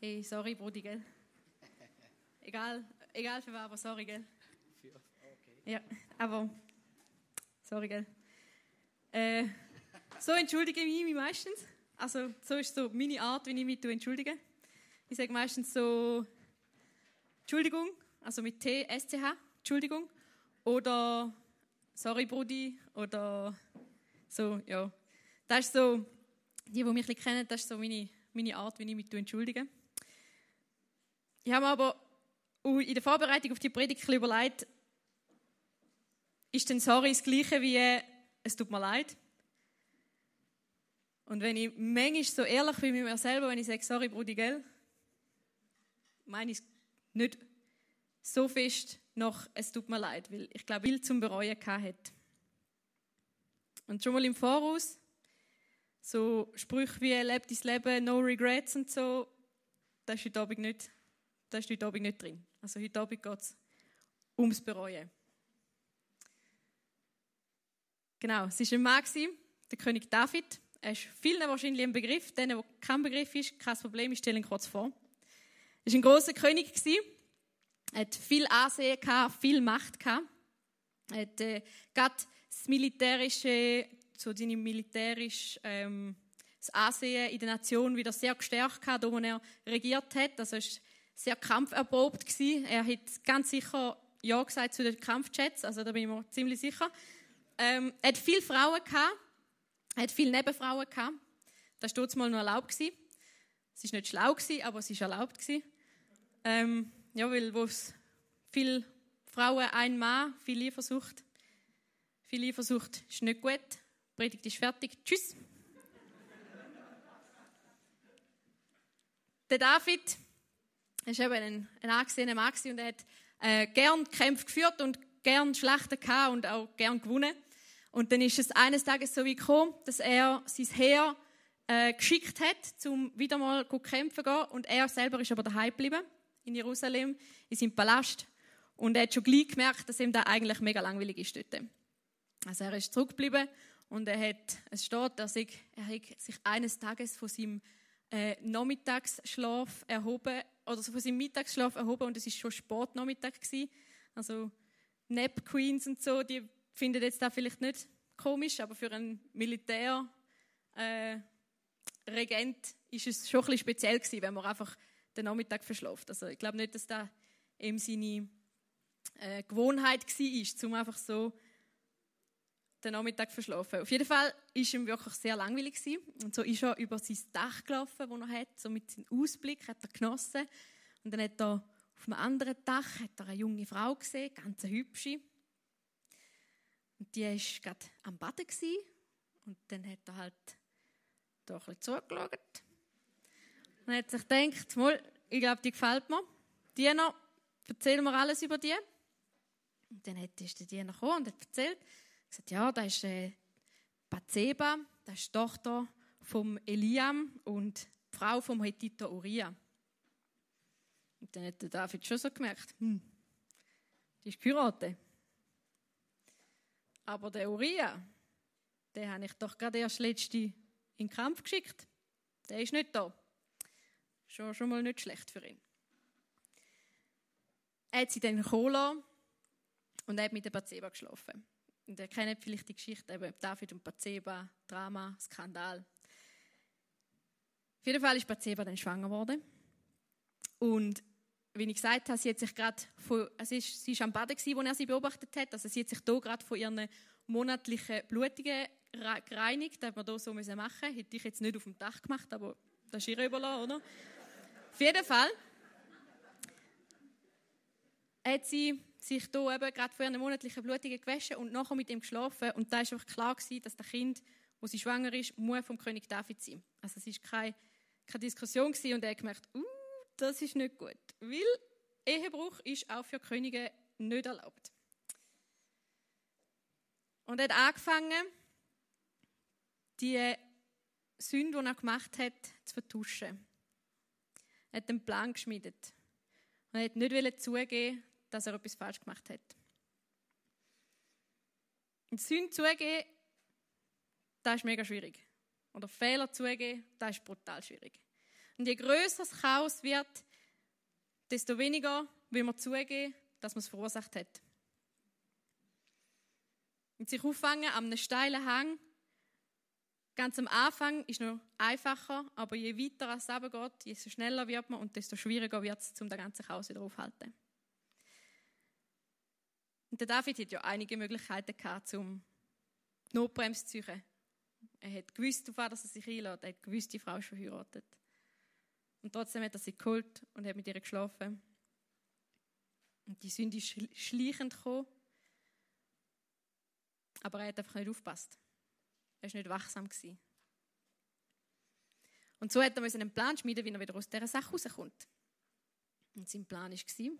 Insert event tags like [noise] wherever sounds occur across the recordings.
Hey, sorry, Brudi, gell? Egal, egal für was, aber sorry, gell? Ja, aber sorry, gell? Äh, so entschuldige ich mich meistens. Also, so ist so meine Art, wie ich mich entschuldige. Ich sage meistens so Entschuldigung, also mit T, S, C, H, Entschuldigung. Oder sorry, Brudi. Oder so, ja. Das ist so, die, die mich ein bisschen kennen, das ist so meine, meine Art, wie ich mich entschuldige. Ich habe mir aber in der Vorbereitung auf die Predigt überlegt, ist denn sorry das Gleiche wie es tut mir leid? Und wenn ich manchmal so ehrlich bin mit mir selber, wenn ich sage, sorry, Brudi, gell, meine ich nicht so fest noch, es tut mir leid, weil ich glaube, viel zum Bereuen hat. Und schon mal im Voraus, so Sprüche wie, lebt dein Leben, no regrets und so, das ist heute Abend nicht das ist heute Abend nicht drin. Also heute Abend geht es ums Bereuen. Genau, es war ein Mann, der König David. Er ist vielen wahrscheinlich ein Begriff. Denen, wo kein Begriff ist, kein Problem, ich stelle ihn kurz vor. Er war ein großer König. Er hat viel Ansehen, viel Macht. Er hat äh, gerade das militärische, so seine militärische ähm, das Ansehen in der Nation wieder sehr gestärkt, da wo er regiert hat. Also ist sehr kampferprobt gewesen. Er hat ganz sicher Ja gesagt zu den Kampfchats, also da bin ich mir ziemlich sicher. Ähm, er hat viele Frauen gehabt, er hat viele Nebenfrauen gehabt. Das war mal noch erlaubt gewesen. Es war nicht schlau gewesen, aber es war erlaubt gewesen. Ähm, ja, weil wo es viele Frauen, ein Mann, viel Eifersucht. Viel Eifersucht ist nicht gut. Die Predigt ist fertig. Tschüss. Der David er war eben ein, ein angesehener Mann und er hat äh, gern Kämpfe geführt und gern Schlachten und auch gern gewonnen. Und dann ist es eines Tages so wie gekommen, dass er sein Heer äh, geschickt hat, um wieder mal zu kämpfen gehen. Und er selber ist aber daheim geblieben, in Jerusalem, in seinem Palast. Und er hat schon gleich gemerkt, dass ihm da eigentlich mega langweilig ist dort. Also er ist zurückgeblieben und er hat, es steht, dass er sich eines Tages von seinem äh, Nachmittagsschlaf erhoben oder so von seinem Mittagsschlaf erhoben und es ist schon Sportnachmittag gewesen. Also Nap Queens und so, die finden jetzt da vielleicht nicht komisch, aber für einen Militärregent äh, ist es schon ein bisschen speziell gewesen, wenn man einfach den Nachmittag verschlaft. Also ich glaube nicht, dass da eben seine äh, Gewohnheit war, um einfach so den Nachmittag verschlafen. Auf jeden Fall war ihm wirklich sehr langweilig gewesen. und so ist er über sein Dach gelaufen, das er hat, so mit seinem Ausblick hat er genossen und dann hat er auf einem anderen Dach hat er eine junge Frau gesehen, ganz hübsche und die war gerade am Baden gewesen. und dann hat er halt da ein bisschen zugeschaut und hat sich gedacht, mal, ich glaube, die gefällt mir. Diener, erzähl mir alles über die. Und dann ist der Diener gekommen und hat erzählt, gesagt, ja, da ist äh, Bathseba, das ist die Tochter vom Eliam und die Frau vom Hethiter Uriah. Und dann hat der David schon so gemerkt, hm, die ist geheiratet. Aber der Uriah, den habe ich doch gerade erst letzte in den Kampf geschickt. Der ist nicht da. Schon, schon mal nicht schlecht für ihn. Er hat sie dann geholt und er hat mit der Bathseba geschlafen. Und ihr kennt vielleicht die Geschichte eben David und Bathseba, Drama, Skandal. Auf jeden Fall ist Bathseba dann schwanger geworden. Und wie ich gesagt habe, sie hat sich gerade von, also ist, sie war am Baden, wo er sie beobachtet hat. Also sie hat sich hier gerade von ihren monatlichen Blutungen gereinigt. Das hat man hier so machen müssen. Hätte ich jetzt nicht auf dem Dach gemacht, aber das ist ihr überlassen, oder? auf jeden Fall hat sie sich hier eben gerade vor ihren monatlichen Blutungen gewaschen und nachher mit ihm geschlafen. Und da war einfach klar, gewesen, dass das Kind, wo sie schwanger ist, muss vom König David sein. Also es war keine, keine Diskussion gewesen und er hat gemerkt, uh, das ist nicht gut. Weil Ehebruch ist auch für Könige nicht erlaubt. Und er hat angefangen, die Sünde, die er gemacht hat, zu vertuschen. Er hat einen Plan geschmiedet. Er hat nicht zugeben, dass er etwas falsch gemacht hat. Und Sünde zugeben, das ist mega schwierig. Oder Fehler zugeben, das ist brutal schwierig. Und je größer das Chaos wird, desto weniger will man zugeben, dass man es verursacht hat. Und sich auffangen an einem steilen Hang, ganz am Anfang ist noch einfacher, aber je weiter es geht, desto schneller wird man und desto schwieriger wird es, um das ganze Chaos wieder aufzuhalten. Und der David hat ja einige Möglichkeiten gehabt, um die Notbremse zu ziehen. Er hat gewusst, auf was er sich einlädt. Er hat gewusst, die Frau ist verheiratet. Und trotzdem hat er sie geholt und hat mit ihr geschlafen. Und die Sünde ist schleichend gekommen. Aber er hat einfach nicht aufgepasst. Er war nicht wachsam. Gewesen. Und so hat er einen Plan schmieden, wie er wieder aus dieser Sache rauskommt. Und sein Plan war,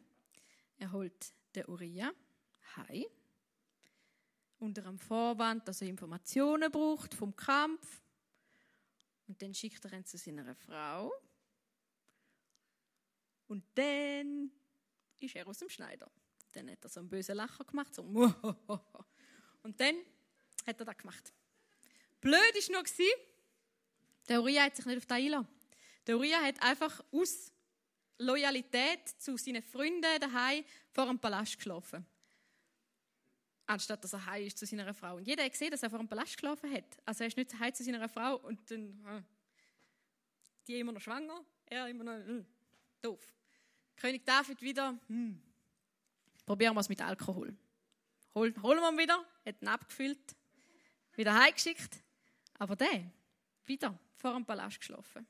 er holt den Uriah heim, unter dem Vorwand, dass er Informationen braucht vom Kampf. Und dann schickt er ihn zu seiner Frau. Und dann ist er aus dem Schneider. Dann hat er so einen bösen Lacher gemacht, so [laughs] Und dann hat er das gemacht. Blöd war noch, der Uriah hat sich nicht auf das eingelassen. Der Uriah hat einfach aus Loyalität zu seinen Freunden daheim vor dem Palast geschlafen. Anstatt dass er heim ist zu seiner Frau. Und jeder hat gesehen, dass er vor dem Palast geschlafen hat. Also er ist nicht heim zu seiner Frau und dann, hm, die immer noch schwanger, er immer noch, hm, doof. König David wieder, hm, probieren wir es mit Alkohol. Hol, holen wir ihn wieder, hat ihn abgefüllt, wieder heimgeschickt. Aber der, wieder vor dem Palast geschlafen.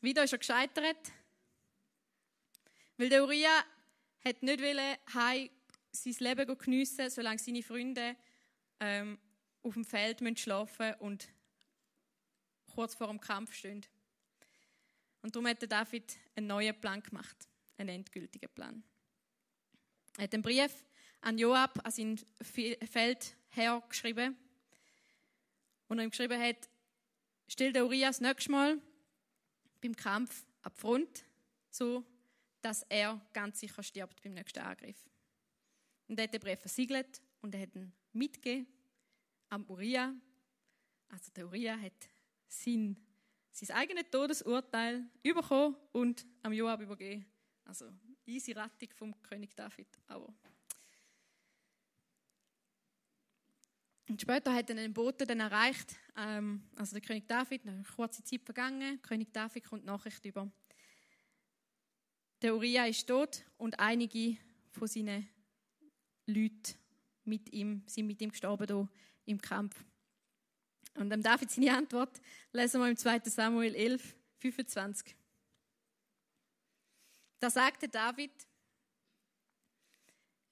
Wieder ist er gescheitert, weil der Uriah hat nicht heim sein Leben geniessen, solange seine Freunde ähm, auf dem Feld schlafen müssen und kurz vor dem Kampf stehen. Und darum hat David einen neuen Plan gemacht, einen endgültigen Plan. Er hat einen Brief an Joab, an sein Feldherr, geschrieben. Und er ihm geschrieben hat, stell den Urias nächstes Mal beim Kampf ab Front, so dass er ganz sicher stirbt beim nächsten Angriff. Und er hat den Brief versiegelt und er hat ihn mitgegeben am Uriah. Also der Uriah hat sein, sein eigenes Todesurteil bekommen und am Joab übergeben. Also easy Rettung vom König David. Aber Und später hat er einen Boten dann erreicht, ähm, also der König David, eine kurze Zeit vergangen, König David kommt Nachricht über. Der Uriah ist tot und einige von seinen Leuten mit ihm, sind mit ihm gestorben hier im Kampf. Und dem David seine Antwort lesen wir im 2. Samuel 11, 25. Da sagte David,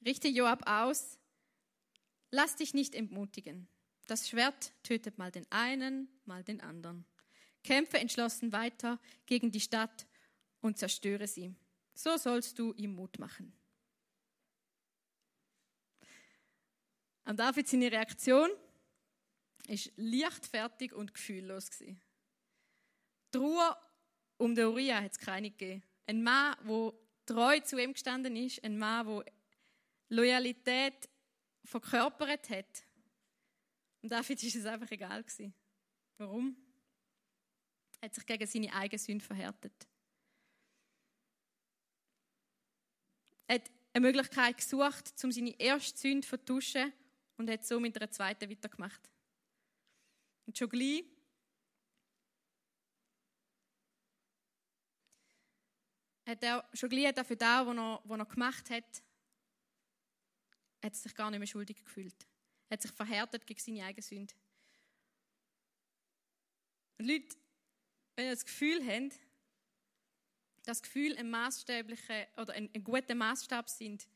richte Joab aus, Lass dich nicht entmutigen. Das Schwert tötet mal den einen, mal den anderen. Kämpfe entschlossen weiter gegen die Stadt und zerstöre sie. So sollst du ihm Mut machen. An David seine Reaktion ist leichtfertig und gefühllos gewesen. Die Ruhe um den Uriah hat es keine gegeben. Ein Mann, der treu zu ihm gestanden ist, ein Mann, der Loyalität verkörpert hat. Und David ist es einfach egal. Warum? Er hat sich gegen seine eigene Sünde verhärtet. Hat eine Möglichkeit gesucht, um seine erste Sünde zu vertuschen und hat so mit einer zweiten weitergemacht. Und schon gleich hat er, schon gleich hat er für das, was er, was er gemacht hat, hat sich gar nicht mehr schuldig gefühlt. Er hat sich verhärtet gegen seine eigene Sünde. Und Leute, wenn ihr das Gefühl habt, das Gefühl ein maßstäblichen oder ein, ein guter Maßstab sind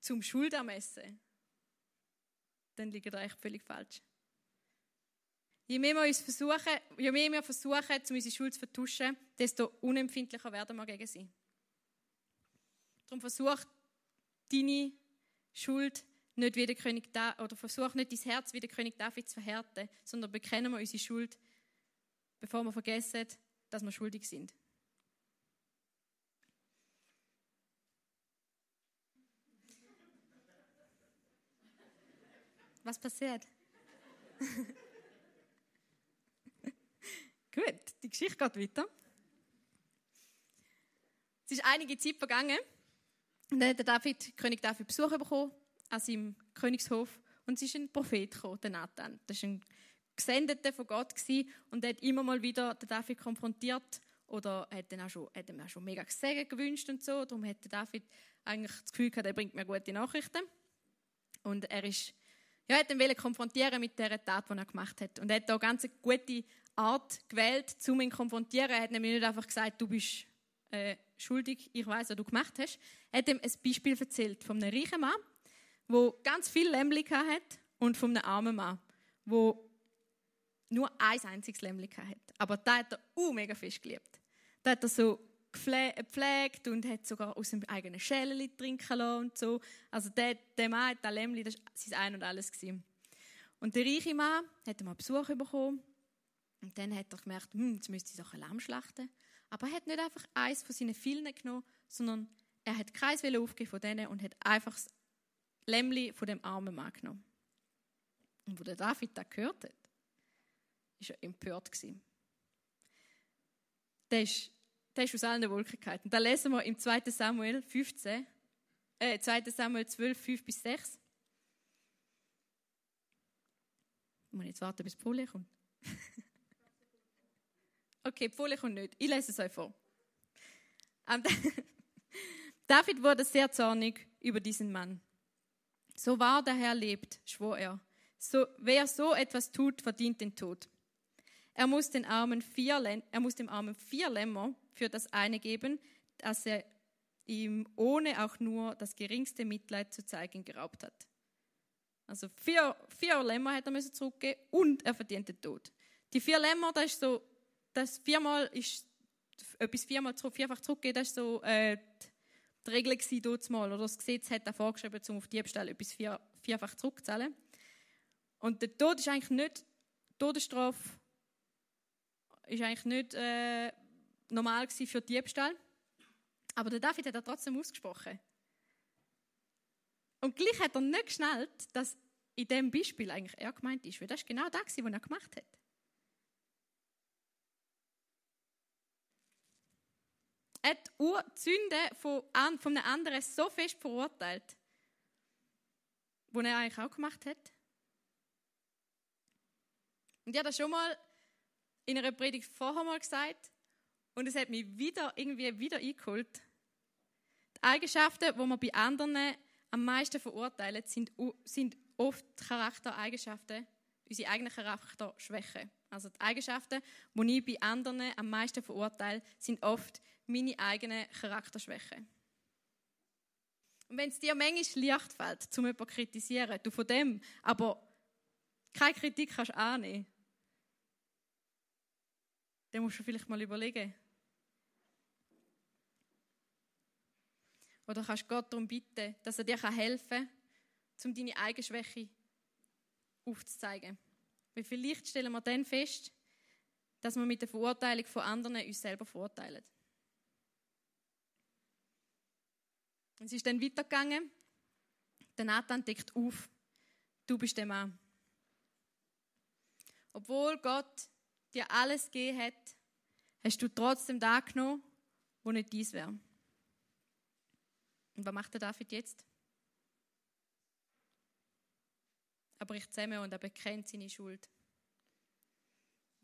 zum Schuldermessen, dann liegt ihr echt völlig falsch. Je mehr wir uns versuchen, je mehr wir versuchen, um unsere Schuld zu vertuschen, desto unempfindlicher werden wir gegen sie. Darum versucht deine Schuld nicht wie König da oder versuch nicht dein Herz wie der König David zu verhärten, sondern bekennen wir unsere Schuld, bevor wir vergessen, dass wir schuldig sind. Was passiert? [laughs] Gut, die Geschichte geht weiter. Es ist einige Zeit vergangen und dann hat David, König David Besuch bekommen an seinem Königshof und es ist ein Prophet gekommen, der Nathan. Das war ein Gesendeter von Gott gewesen, und hat immer mal wieder den David konfrontiert oder hat, dann auch schon, hat ihm auch schon mega Segen gewünscht und so. Darum hat David eigentlich das Gefühl gehabt, er bringt mir gute Nachrichten. Und er ist, ja, hat ihn konfrontieren mit der Tat, die er gemacht hat. Und er hat da eine ganz gute Art gewählt, um ihn zu konfrontieren. Er hat nämlich nicht einfach gesagt, du bist äh, schuldig, ich weiß, was du gemacht hast. Er hat ihm ein Beispiel erzählt von einem reichen Mann, der ganz viel Lämmli hat und von einem armen Mann, der nur ein einziges Lämmli hat. Aber da hat er uh, mega fest geliebt. Da hat er so gepflegt und hat sogar aus dem eigenen Schälchen trinken lassen und so. Also der, der Mann, der Lämmli, das war sein Ein und Alles. Gewesen. Und der reiche Mann hat mal Besuch bekommen und dann hat er gemerkt, hm, jetzt müsste ich so ein Lamm schlachten. Aber er hat nicht einfach eins von seinen vielen genommen, sondern er hat keins aufgeben von denen und hat einfach das Lämmli von dem armen Mann genommen. Und wo der David das gehört hat, war er empört. Der ist, der ist aus allen Wolken gefallen. Und da lesen wir im 2. Samuel 15, äh, 2. Samuel 12, 5 bis 6. Ich muss jetzt warten, bis die Folie kommt. [laughs] okay, die Folie kommt nicht. Ich lese es euch vor. [laughs] David wurde sehr zornig über diesen Mann. So wahr der Herr lebt, schwor er. So, wer so etwas tut, verdient den Tod. Er muss, den Armen vier, er muss dem Armen vier Lämmer für das eine geben, das er ihm ohne auch nur das geringste Mitleid zu zeigen geraubt hat. Also vier, vier Lämmer hätte er müssen zurückgeben und er verdient den Tod. Die vier Lämmer, das ist so, das viermal ist etwas viermal vierfach zurückgeben, das ist so äh, die Regel gewesen dort mal, oder das Gesetz hat er vorgeschrieben, um auf Diebstahl etwas vier, vierfach zurückzuzahlen. Und der Tod ist eigentlich nicht Todesstrafe ist eigentlich nicht äh, normal für Diebstahl. Aber der David hat er trotzdem ausgesprochen. Und gleich hat er nicht geschnallt, dass in dem Beispiel eigentlich er gemeint ist, weil das ist genau das, was er gemacht hat. Er hat die Sünde von, einem anderen so fest verurteilt, was er eigentlich auch gemacht hat. Und ich habe das schon mal in einer Predigt vorher mal gesagt und es hat mich wieder irgendwie wieder eingeholt. Die Eigenschaften, die man bei anderen am meisten verurteilen, sind, sind oft Charaktereigenschaften, unsere eigenen Charakterschwächen. Also die Eigenschaften, die ich bei anderen am meisten verurteile, sind oft meine eigenen Charakterschwächen. Und wenn es dir manchmal leicht fällt, zum jemanden zu kritisieren, du von dem, aber keine Kritik kannst annehmen, dann musst du vielleicht mal überlegen. Oder kannst Gott darum bitten, dass er dir helfen kann, um deine eigene Schwäche aufzuzeigen. Weil vielleicht stellen wir dann fest, dass wir mit der Verurteilung von anderen uns selber verurteilen. Und es ist dann weitergegangen. Der Nathan deckt auf, du bist der Mann. Obwohl Gott dir alles gegeben hat, hast du trotzdem da genommen, wo nicht dies wäre. Und was macht der David jetzt? Er bricht zusammen und er bekennt seine Schuld.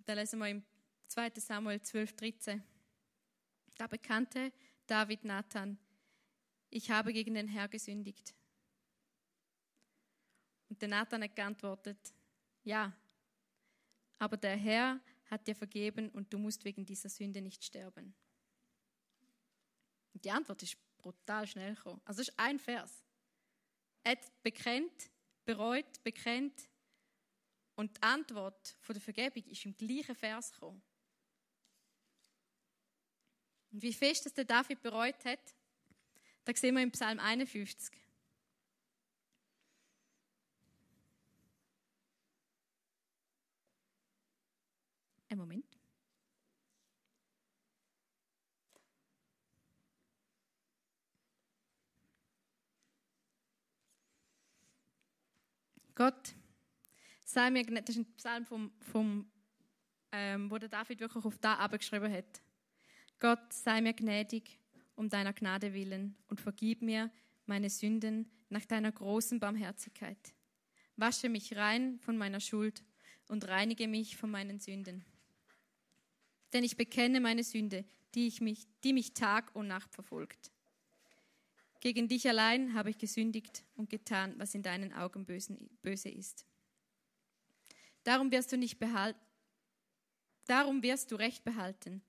Da lesen wir im 2. Samuel 12, 13. Da bekannte David Nathan, ich habe gegen den Herr gesündigt. Und der Nathan hat geantwortet, ja, aber der Herr hat dir vergeben und du musst wegen dieser Sünde nicht sterben. Und die Antwort ist brutal schnell gekommen. Also es ist ein Vers. Er hat bekennt, bereut, bekennt und die Antwort von der Vergebung ist im gleichen Vers gekommen. Und wie fest das der David bereut hat, da sehen wir im Psalm 51. Einen Moment. Gott, sei mir gnädig, das ist ein Psalm vom, vom ähm, wo der David wirklich auf da abgeschrieben hat. Gott, sei mir gnädig um deiner Gnade willen und vergib mir meine Sünden nach deiner großen Barmherzigkeit. Wasche mich rein von meiner Schuld und reinige mich von meinen Sünden. Denn ich bekenne meine Sünde, die, ich mich, die mich Tag und Nacht verfolgt. Gegen dich allein habe ich gesündigt und getan, was in deinen Augen böse ist. Darum wirst du nicht behalten, darum wirst du Recht behalten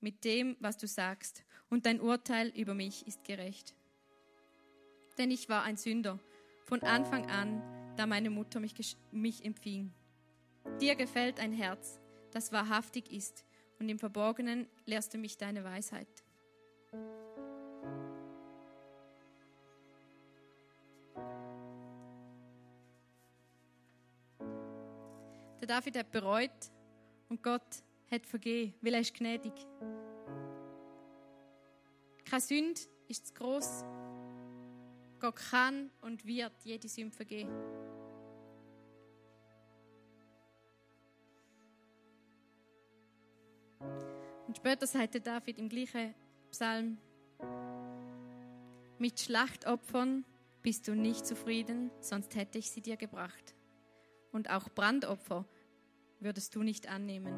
mit dem, was du sagst, und dein Urteil über mich ist gerecht. Denn ich war ein Sünder von Anfang an, da meine Mutter mich, mich empfing. Dir gefällt ein Herz, das wahrhaftig ist, und im Verborgenen lehrst du mich deine Weisheit. Der David hat bereut und Gott hat vergeben, weil er ist gnädig. Keine Sünde ist zu groß. Gott kann und wird jede Sünde vergeben. Und später sagte David im gleichen Psalm, mit Schlachtopfern bist du nicht zufrieden, sonst hätte ich sie dir gebracht. Und auch Brandopfer würdest du nicht annehmen.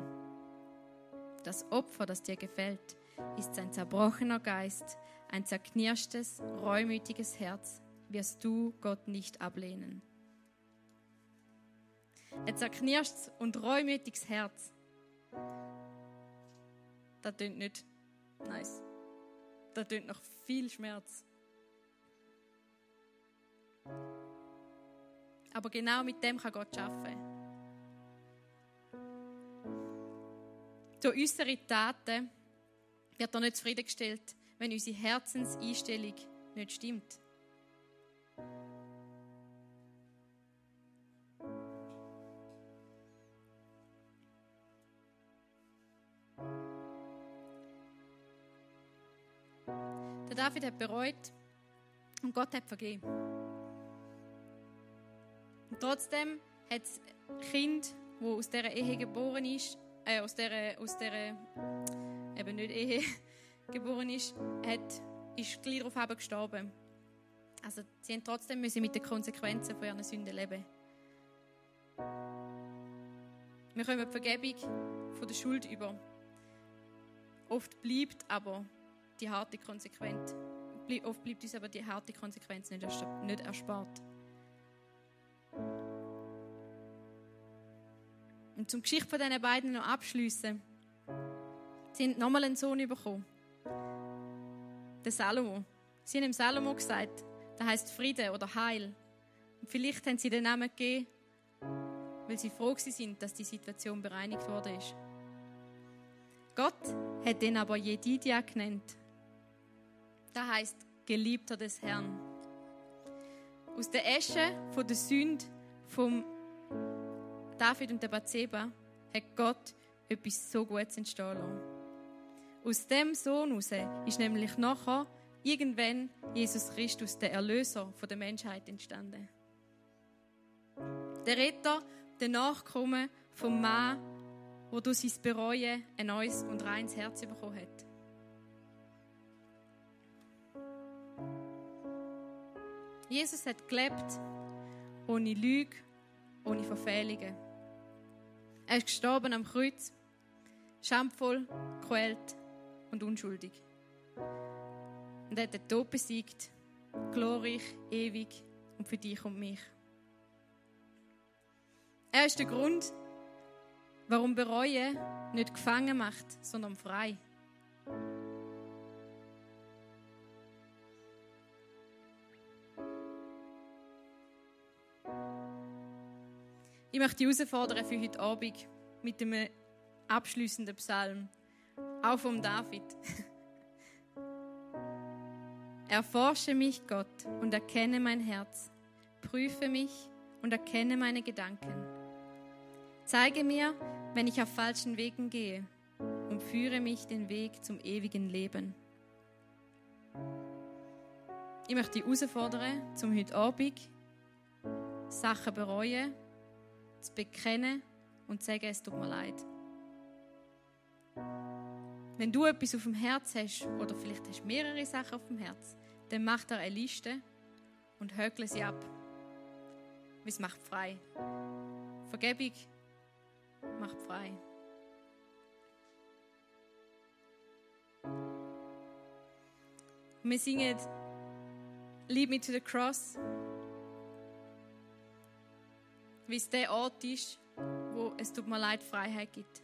Das Opfer, das dir gefällt, ist ein zerbrochener Geist, ein zerknirschtes, reumütiges Herz, wirst du Gott nicht ablehnen. Ein zerknirschtes und reumütiges Herz, das tönt nicht nice. Das tönt noch viel Schmerz. Aber genau mit dem kann Gott arbeiten. Durch unsere Taten wird er nicht zufriedengestellt, wenn unsere Herzenseinstellung nicht stimmt. David hat bereut und Gott hat vergeben. Und trotzdem hat das Kind, das aus dieser Ehe geboren ist, äh, aus der, aus der eben nicht Ehe [laughs] geboren ist, hat, ist gleich darauf gestorben. Also sie haben trotzdem müssen mit den Konsequenzen von ihren Sünden leben. Wir kommen die Vergebung von der Schuld über. Oft bleibt aber die harte Konsequenz, oft bleibt uns aber die harte Konsequenz nicht erspart. Und zum Geschichte von diesen beiden noch abschließen. Sie haben nochmal einen Sohn bekommen. Den Salomo. Sie haben ihm Salomo gesagt, der heißt Friede oder Heil. Und vielleicht haben sie den Namen gegeben, weil sie froh sind, dass die Situation bereinigt worden ist. Gott hat den aber Jedidia genannt. Das heißt Geliebter des Herrn. Aus der Asche von der Sünde vom David und der Bathseba hat Gott etwas so Gutes entstehen lassen. Aus dem Sohn heraus ist nämlich nachher irgendwann Jesus Christus, der Erlöser der Menschheit, entstanden. Der Retter, der Nachkomme vom Mann, wo durch sein Bereuen ein neues und reines Herz bekommen hat. Jesus hat gelebt ohne Lüge, ohne Verfehlungen. Er ist gestorben am Kreuz, schamvoll, quält und unschuldig. Und er hat den Tod besiegt, glorreich, ewig und für dich und mich. Er ist der Grund, warum Bereuen nicht gefangen macht, sondern frei. Ich möchte dich herausfordern für heute Abend mit einem abschließenden Psalm, auch vom David. [laughs] Erforsche mich, Gott, und erkenne mein Herz. Prüfe mich und erkenne meine Gedanken. Zeige mir, wenn ich auf falschen Wegen gehe, und führe mich den Weg zum ewigen Leben. Ich möchte dich herausfordern, zum heute Abend Sachen bereuen zu bekennen und zu sagen, es tut mir leid. Wenn du etwas auf dem Herz hast, oder vielleicht hast du mehrere Sachen auf dem Herz, dann mach dir eine Liste und hökle sie ab. Es macht frei. Vergebung macht frei. Wir singen Lead Me to the Cross, wie es der Ort ist, wo es tut mir leid Freiheit gibt.